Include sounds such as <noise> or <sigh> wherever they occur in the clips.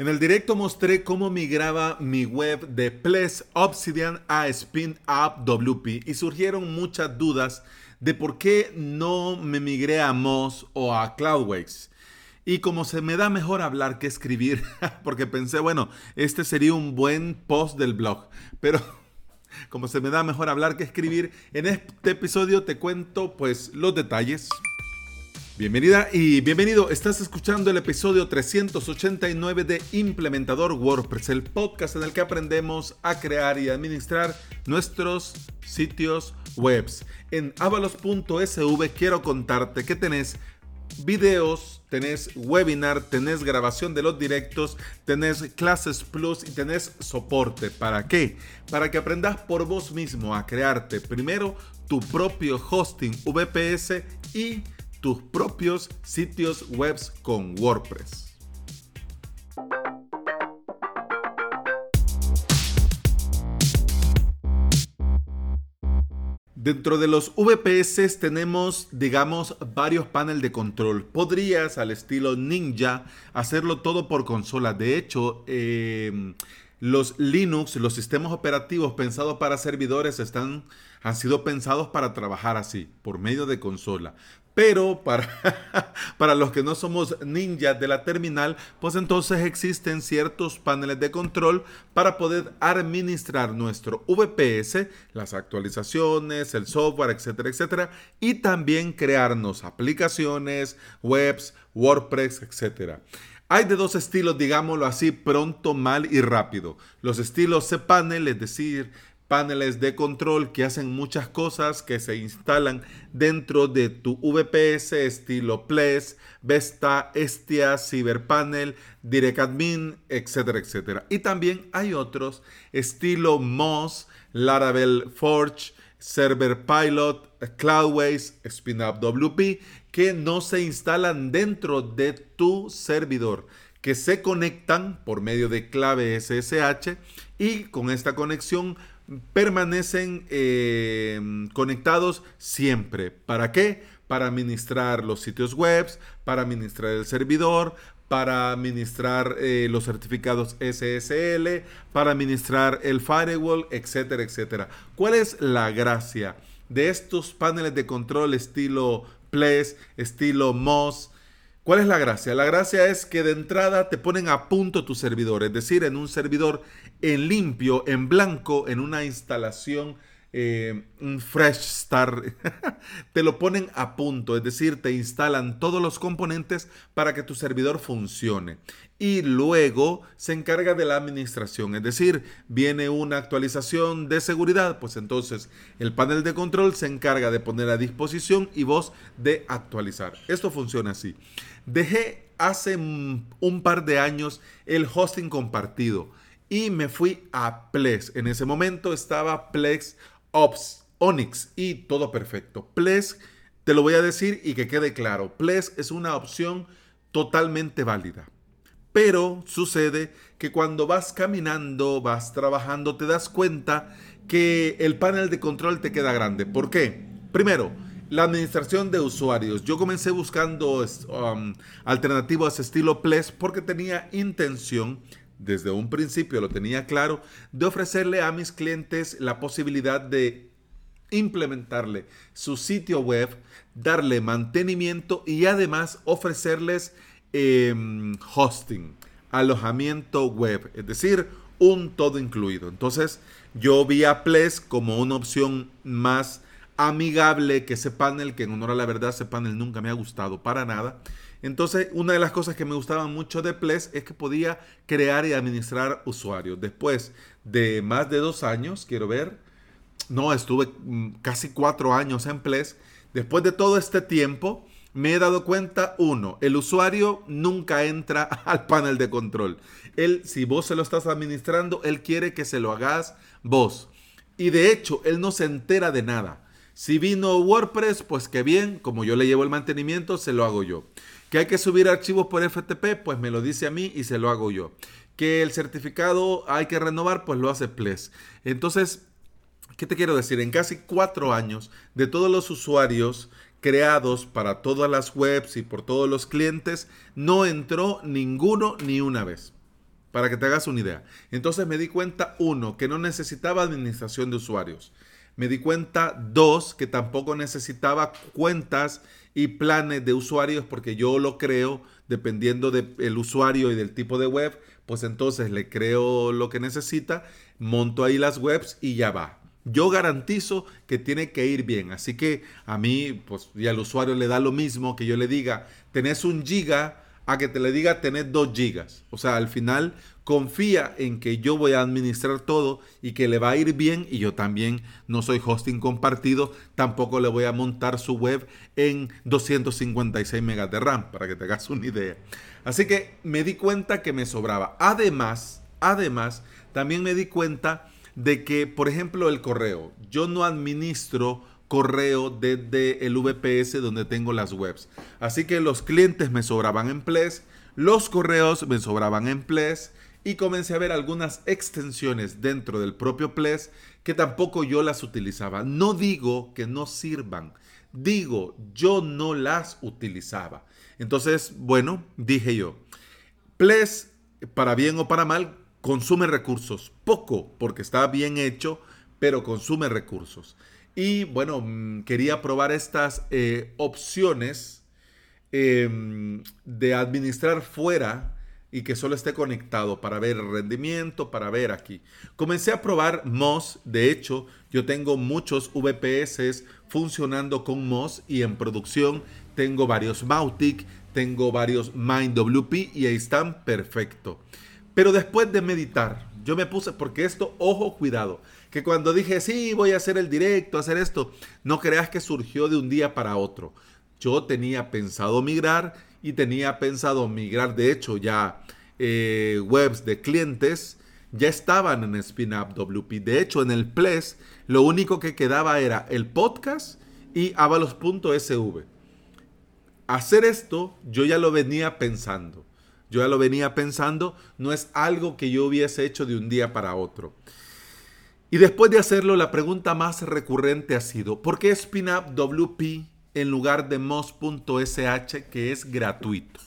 En el directo mostré cómo migraba mi web de Ples Obsidian a Spin Up WP y surgieron muchas dudas de por qué no me migré a Moz o a Cloudways. Y como se me da mejor hablar que escribir, <laughs> porque pensé, bueno, este sería un buen post del blog, pero <laughs> como se me da mejor hablar que escribir, en este episodio te cuento pues los detalles. Bienvenida y bienvenido. Estás escuchando el episodio 389 de Implementador WordPress, el podcast en el que aprendemos a crear y administrar nuestros sitios webs. En avalos.sv quiero contarte que tenés videos, tenés webinar, tenés grabación de los directos, tenés clases plus y tenés soporte. ¿Para qué? Para que aprendas por vos mismo a crearte primero tu propio hosting VPS y tus propios sitios web con WordPress. Dentro de los VPS tenemos, digamos, varios paneles de control. Podrías, al estilo Ninja, hacerlo todo por consola. De hecho, eh, los Linux, los sistemas operativos pensados para servidores, están, han sido pensados para trabajar así, por medio de consola. Pero para, <laughs> para los que no somos ninjas de la terminal, pues entonces existen ciertos paneles de control para poder administrar nuestro VPS, las actualizaciones, el software, etcétera, etcétera, y también crearnos aplicaciones, webs, WordPress, etcétera. Hay de dos estilos, digámoslo así, pronto, mal y rápido. Los estilos cPanel, es decir, paneles de control que hacen muchas cosas que se instalan dentro de tu VPS estilo Ples, Vesta, Estia, CyberPanel, DirectAdmin, etcétera, etcétera. Y también hay otros estilo Moz, Laravel Forge, Server Pilot, Cloudways, SpinUp WP que no se instalan dentro de tu servidor, que se conectan por medio de clave SSH y con esta conexión permanecen eh, conectados siempre. ¿Para qué? Para administrar los sitios web, para administrar el servidor, para administrar eh, los certificados SSL, para administrar el firewall, etcétera, etcétera. ¿Cuál es la gracia de estos paneles de control estilo Ples, estilo Moz? ¿Cuál es la gracia? La gracia es que de entrada te ponen a punto tu servidor, es decir, en un servidor en limpio, en blanco, en una instalación, eh, un fresh start, <laughs> te lo ponen a punto, es decir, te instalan todos los componentes para que tu servidor funcione. Y luego se encarga de la administración, es decir, viene una actualización de seguridad, pues entonces el panel de control se encarga de poner a disposición y vos de actualizar. Esto funciona así. Dejé hace un par de años el hosting compartido y me fui a Plex. En ese momento estaba Plex Ops, Onyx y todo perfecto. Plex, te lo voy a decir y que quede claro, Plex es una opción totalmente válida. Pero sucede que cuando vas caminando, vas trabajando, te das cuenta que el panel de control te queda grande. ¿Por qué? Primero, la administración de usuarios. Yo comencé buscando um, alternativas estilo Ples porque tenía intención, desde un principio lo tenía claro, de ofrecerle a mis clientes la posibilidad de implementarle su sitio web, darle mantenimiento y además ofrecerles em, hosting, alojamiento web, es decir, un todo incluido. Entonces yo vi a Ples como una opción más amigable que ese panel, que en honor a la verdad ese panel nunca me ha gustado para nada. Entonces, una de las cosas que me gustaban mucho de Ples es que podía crear y administrar usuarios. Después de más de dos años, quiero ver, no, estuve mm, casi cuatro años en Ples. Después de todo este tiempo, me he dado cuenta, uno, el usuario nunca entra <laughs> al panel de control. Él, si vos se lo estás administrando, él quiere que se lo hagas vos. Y de hecho, él no se entera de nada. Si vino WordPress, pues qué bien, como yo le llevo el mantenimiento, se lo hago yo. Que hay que subir archivos por FTP, pues me lo dice a mí y se lo hago yo. Que el certificado hay que renovar, pues lo hace Ples. Entonces, ¿qué te quiero decir? En casi cuatro años, de todos los usuarios creados para todas las webs y por todos los clientes, no entró ninguno ni una vez. para que te hagas una idea. Entonces me di cuenta, uno, que no necesitaba administración de usuarios. Me di cuenta, dos, que tampoco necesitaba cuentas y planes de usuarios porque yo lo creo dependiendo del usuario y del tipo de web, pues entonces le creo lo que necesita, monto ahí las webs y ya va. Yo garantizo que tiene que ir bien. Así que a mí, pues, y al usuario le da lo mismo que yo le diga, tenés un giga, a que te le diga tenés dos gigas. O sea, al final confía en que yo voy a administrar todo y que le va a ir bien y yo también no soy hosting compartido, tampoco le voy a montar su web en 256 megas de RAM, para que te hagas una idea. Así que me di cuenta que me sobraba. Además, además, también me di cuenta de que, por ejemplo, el correo, yo no administro correo desde el VPS donde tengo las webs. Así que los clientes me sobraban en Ples, los correos me sobraban en Ples y comencé a ver algunas extensiones dentro del propio Ples que tampoco yo las utilizaba. No digo que no sirvan, digo yo no las utilizaba. Entonces, bueno, dije yo, Ples, para bien o para mal, consume recursos, poco porque está bien hecho, pero consume recursos. Y bueno, mm, quería probar estas eh, opciones em, de administrar fuera y que solo esté conectado para ver rendimiento, para ver aquí. Comencé a probar Moz, de hecho, yo tengo muchos VPS funcionando con Moz y en producción tengo varios Mautic, tengo varios MindWP y ahí están perfecto. Pero después de meditar, yo me puse, porque esto, ojo, cuidado, que cuando dije, sí, voy a hacer el directo, hacer esto, no creas que surgió de un día para otro. Yo tenía pensado migrar y tenía pensado migrar, de hecho, ya eh, webs de clientes ya estaban en SpinUp WP. De hecho, en el Ples, lo único que quedaba era el podcast y avalos.sv. Hacer esto, yo ya lo venía pensando. Yo ya lo venía pensando, no es algo que yo hubiese hecho de un día para otro. Y después de hacerlo, la pregunta más recurrente ha sido, ¿por qué SpinUp WP en lugar de Moz.sh que es gratuito?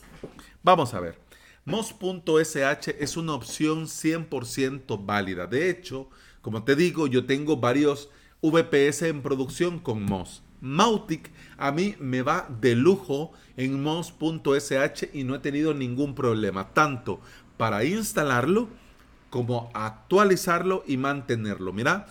Vamos a ver. Moz.sh es una opción 100% válida. De hecho, como te digo, yo tengo varios VPS en producción con Moz. Mautic a mí me va de lujo en Moz.sh y no he tenido ningún problema, tanto para instalarlo como actualizarlo y mantenerlo. Mira,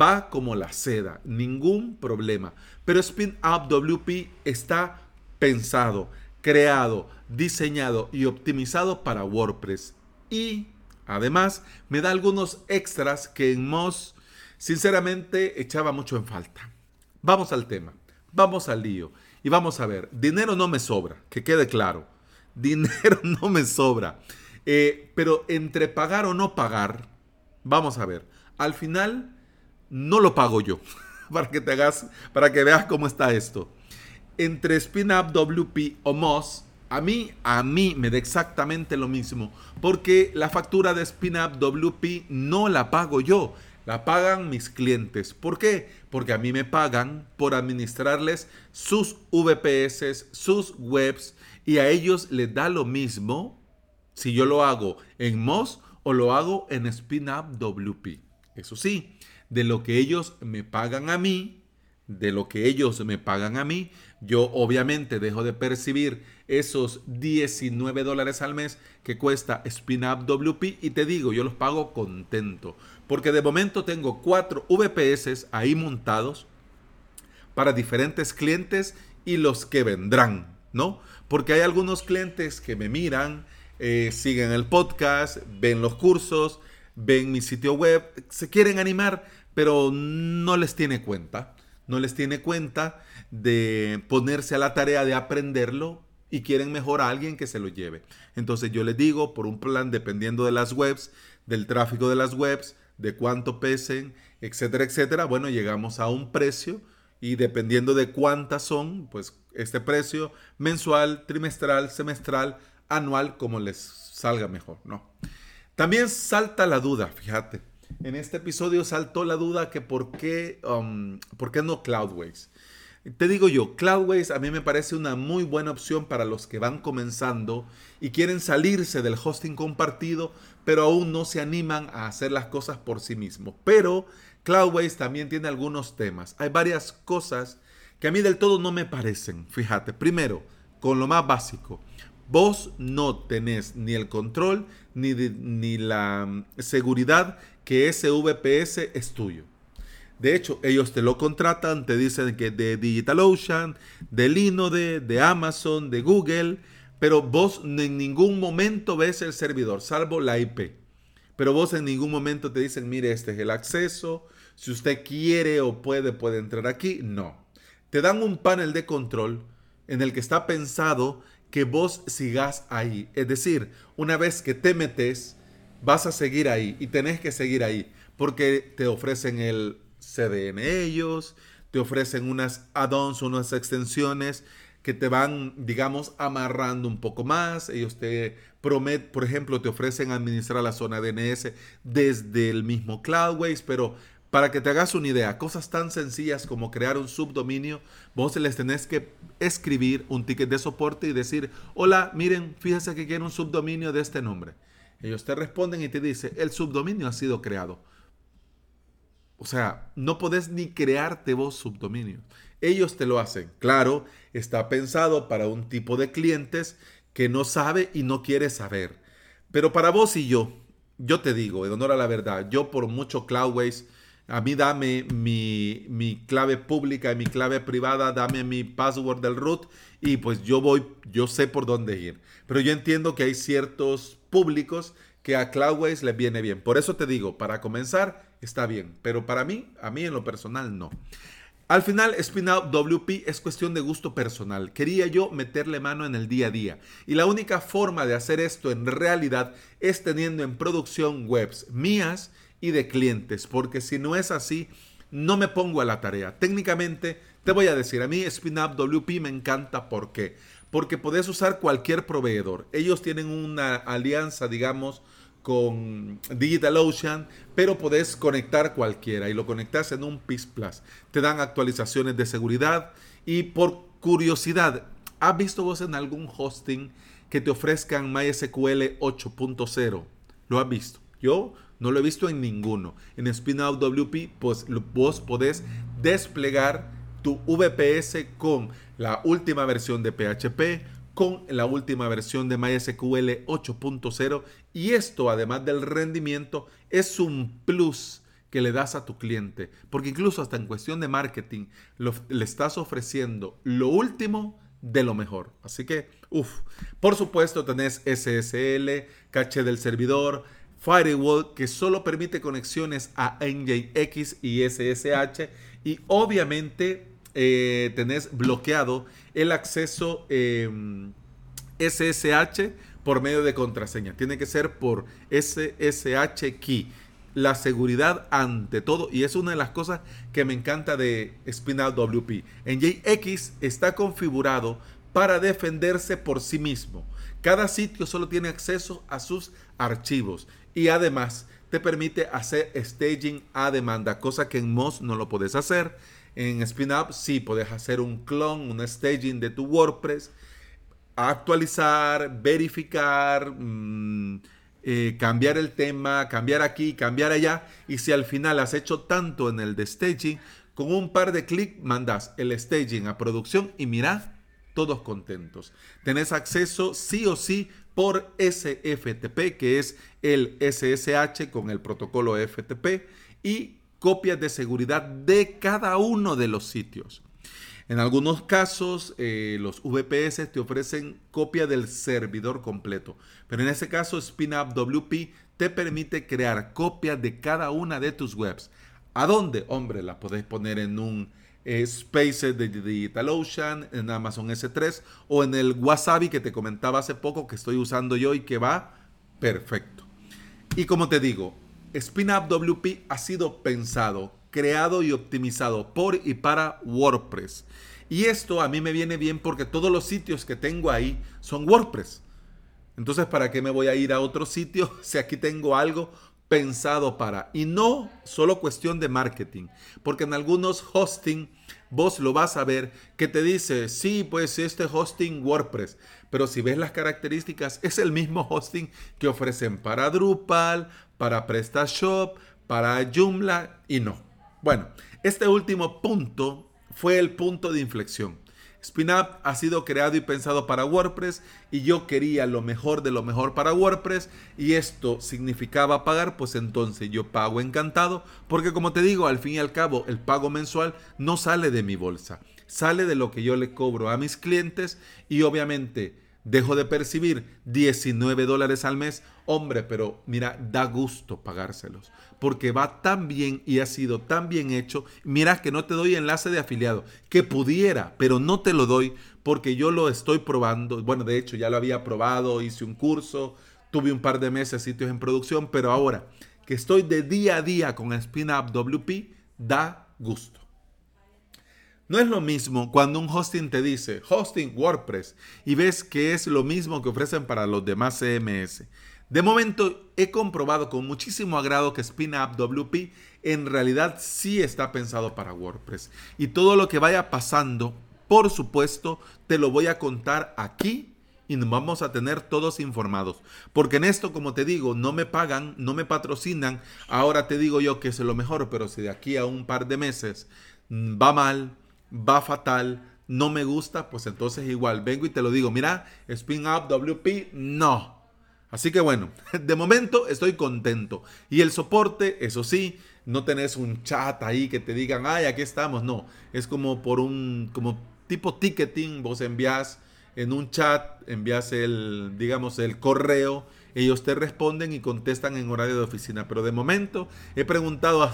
va como la seda, ningún problema. Pero Spin Up WP está pensado, creado, diseñado y optimizado para WordPress. Y además me da algunos extras que en Moz sinceramente echaba mucho en falta. Vamos al tema, vamos al lío y vamos a ver, dinero no me sobra, que quede claro, <laughs> dinero no me sobra, eh, pero entre pagar o no pagar, vamos a ver, al final no lo pago yo, <laughs> para que te hagas, para que veas cómo está esto. Entre SpinUp WP o Moz, a mí, a mí me da exactamente lo mismo, porque la factura de SpinUp WP no la pago yo, la pagan mis clientes. ¿Por qué? Porque a mí me pagan por administrarles sus VPS, sus webs, y a ellos les da lo mismo si yo lo hago en Moz o lo hago en SpinUp WP. Eso sí, de lo que ellos me pagan a mí, de lo que ellos me pagan a mí, yo obviamente dejo de percibir esos 19 dólares al mes que cuesta SpinUp WP y te digo, yo los pago contento. Porque de momento tengo cuatro VPS ahí montados para diferentes clientes y los que vendrán, ¿no? Porque hay algunos clientes que me miran, eh, siguen el podcast, ven los cursos, ven mi sitio web, se quieren animar, pero no les tiene cuenta. No les tiene cuenta de ponerse a la tarea de aprenderlo y quieren mejor a alguien que se lo lleve. Entonces yo les digo, por un plan dependiendo de las webs, del tráfico de las webs, de cuánto pesen, etcétera, etcétera, bueno, llegamos a un precio y dependiendo de cuántas son, pues este precio mensual, trimestral, semestral, anual, como les salga mejor, ¿no? También salta la duda, fíjate. En este episodio saltó la duda que por qué, um, por qué no Cloudways. Te digo yo, Cloudways a mí me parece una muy buena opción para los que van comenzando y quieren salirse del hosting compartido, pero aún no se animan a hacer las cosas por sí mismos. Pero Cloudways también tiene algunos temas. Hay varias cosas que a mí del todo no me parecen. Fíjate, primero, con lo más básico, vos no tenés ni el control ni, ni la mm, seguridad que ese VPS es tuyo. De hecho, ellos te lo contratan, te dicen que de DigitalOcean, de Linode, de Amazon, de Google, pero vos en ningún momento ves el servidor, salvo la IP. Pero vos en ningún momento te dicen, mire, este es el acceso, si usted quiere o puede, puede entrar aquí. No. Te dan un panel de control en el que está pensado que vos sigas ahí. Es decir, una vez que te metes, vas a seguir ahí y tenés que seguir ahí porque te ofrecen el CDN ellos, te ofrecen unas add-ons, unas extensiones que te van, digamos, amarrando un poco más. Ellos te prometen, por ejemplo, te ofrecen administrar la zona DNS desde el mismo Cloudways, pero para que te hagas una idea, cosas tan sencillas como crear un subdominio, vos les tenés que escribir un ticket de soporte y decir, hola, miren, fíjense que quiero un subdominio de este nombre. Ellos te responden y te dicen, el subdominio ha sido creado. O sea, no podés ni crearte vos subdominio. Ellos te lo hacen. Claro, está pensado para un tipo de clientes que no sabe y no quiere saber. Pero para vos y yo, yo te digo, en honor a la verdad, yo por mucho Cloudways, a mí dame mi, mi clave pública y mi clave privada, dame mi password del root y pues yo voy, yo sé por dónde ir. Pero yo entiendo que hay ciertos públicos que a Cloudways les viene bien. Por eso te digo, para comenzar está bien, pero para mí, a mí en lo personal no. Al final, Spinout WP es cuestión de gusto personal. Quería yo meterle mano en el día a día. Y la única forma de hacer esto en realidad es teniendo en producción webs mías y de clientes. Porque si no es así, no me pongo a la tarea. Técnicamente, te voy a decir, a mí Spinout WP me encanta. ¿Por qué? Porque podés usar cualquier proveedor. Ellos tienen una alianza, digamos, con DigitalOcean, pero podés conectar cualquiera y lo conectas en un PIS Plus. Te dan actualizaciones de seguridad y por curiosidad, ¿has visto vos en algún hosting que te ofrezcan MySQL 8.0? ¿Lo has visto? Yo no lo he visto en ninguno. En Spinout WP, pues vos podés desplegar tu VPS con la última versión de PHP, con la última versión de MySQL 8.0 y esto además del rendimiento es un plus que le das a tu cliente, porque incluso hasta en cuestión de marketing le estás ofreciendo lo último de lo mejor. Así que, uff, por supuesto tenés SSL, caché del servidor, Firewall que solo permite conexiones a NJX y SSH y obviamente eh, tenés bloqueado el acceso SSH em, por medio de contraseña. Tiene que ser por SSH key. La seguridad ante todo. Y es una de las cosas que me encanta de Spinal WP. En JX está configurado para defenderse por sí mismo. Cada sitio solo tiene acceso a sus archivos. Y además te permite hacer staging a demanda, cosa que en Moz no lo puedes hacer. En SpinUp sí puedes hacer un clon, un staging de tu WordPress, actualizar, verificar, mm, eh, cambiar el tema, cambiar aquí, cambiar allá. Y si al final has hecho tanto en el de staging, con un par de clics mandas el staging a producción y mira, todos contentos. Tenés acceso sí o sí por SFTP, que es el SSH con el protocolo FTP, y copias de seguridad de cada uno de los sitios. En algunos casos, eh, los VPS te ofrecen copia del servidor completo, pero en ese caso, SpinUp WP te permite crear copias de cada una de tus webs. ¿A dónde? Hombre, la podés poner en un eh, Space de DigitalOcean, en Amazon S3 o en el Wasabi que te comentaba hace poco que estoy usando yo y que va perfecto. Y como te digo, SpinUp WP ha sido pensado, creado y optimizado por y para WordPress. Y esto a mí me viene bien porque todos los sitios que tengo ahí son WordPress. Entonces, ¿para qué me voy a ir a otro sitio <laughs> si aquí tengo algo pensado para? Y no solo cuestión de marketing, porque en algunos hosting vos lo vas a ver que te dice, sí, pues este hosting WordPress, pero si ves las características, es el mismo <laughs> hosting que ofrecen para Drupal, para PrestaShop, para Joomla y no. Bueno, este último punto fue el punto de inflexión. SpinUp ha sido creado y pensado para WordPress y yo quería lo mejor de lo mejor para WordPress y esto significaba pagar, pues entonces yo pago encantado porque como te digo, al fin y al cabo el pago mensual no sale de mi bolsa, sale de lo que yo le cobro a mis clientes y obviamente dejo de percibir 19 dólares al mes, hombre, pero mira, da gusto pagárselos, porque va tan bien y ha sido tan bien hecho. Mira que no te doy enlace de afiliado, que pudiera, pero no te lo doy porque yo lo estoy probando. Bueno, de hecho ya lo había probado, hice un curso, tuve un par de meses sitios en producción, pero ahora que estoy de día a día con SpinUp WP, da gusto. No es lo mismo cuando un hosting te dice hosting WordPress y ves que es lo mismo que ofrecen para los demás CMS. De momento he comprobado con muchísimo agrado que SpinUp WP en realidad sí está pensado para WordPress. Y todo lo que vaya pasando, por supuesto, te lo voy a contar aquí y nos vamos a tener todos informados. Porque en esto, como te digo, no me pagan, no me patrocinan. Ahora te digo yo que es lo mejor, pero si de aquí a un par de meses va mal, va fatal, no me gusta, pues entonces igual vengo y te lo digo, mira, Spin Up WP, no. Así que bueno, <laughs> de momento estoy contento. Y el soporte, eso sí, no tenés un chat ahí que te digan, ay, aquí estamos. No, es como por un, como tipo ticketing, vos envías en un chat, envías el, digamos, el correo ellos te responden y contestan en horario de oficina. Pero de momento he preguntado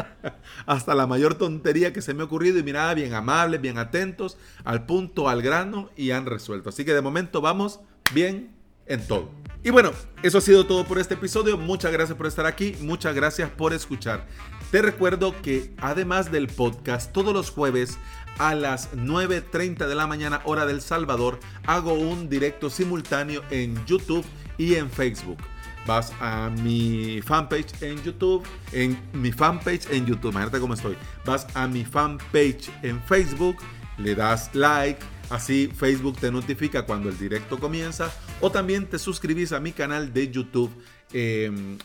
<laughs> hasta, la mayor tontería que se me ha ocurrido y mira, bien amables, bien atentos, al punto, al grano y han resuelto. Así que de momento vamos bien en todo. Y bueno, eso ha sido todo por este episodio. Muchas gracias por estar aquí. Muchas gracias por escuchar. Te recuerdo que además del podcast, todos los jueves a las 9.30 de la mañana hora del Salvador, hago un directo simultáneo en YouTube y en Facebook. Vas a mi fanpage en YouTube, en mi fanpage en YouTube, imagínate cómo estoy. Vas a mi fanpage en Facebook, le das like, así Facebook te notifica cuando el directo comienza. O también te suscribís a mi canal de YouTube,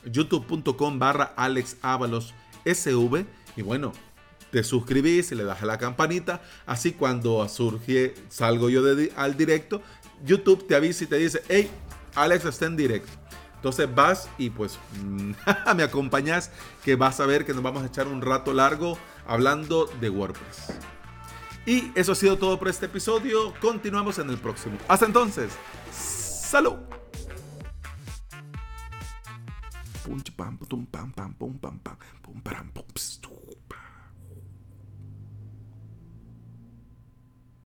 youtube.com barra SV. Y bueno, te suscribís y le das a la campanita. Así cuando surge, salgo yo al directo, YouTube te avisa y te dice, hey, Alex está en directo. Entonces vas y pues <laughs> me acompañas que vas a ver que nos vamos a echar un rato largo hablando de WordPress. Y eso ha sido todo por este episodio. Continuamos en el próximo. Hasta entonces, salud. Punch pam, pum pam pam pum pam pam pum param pum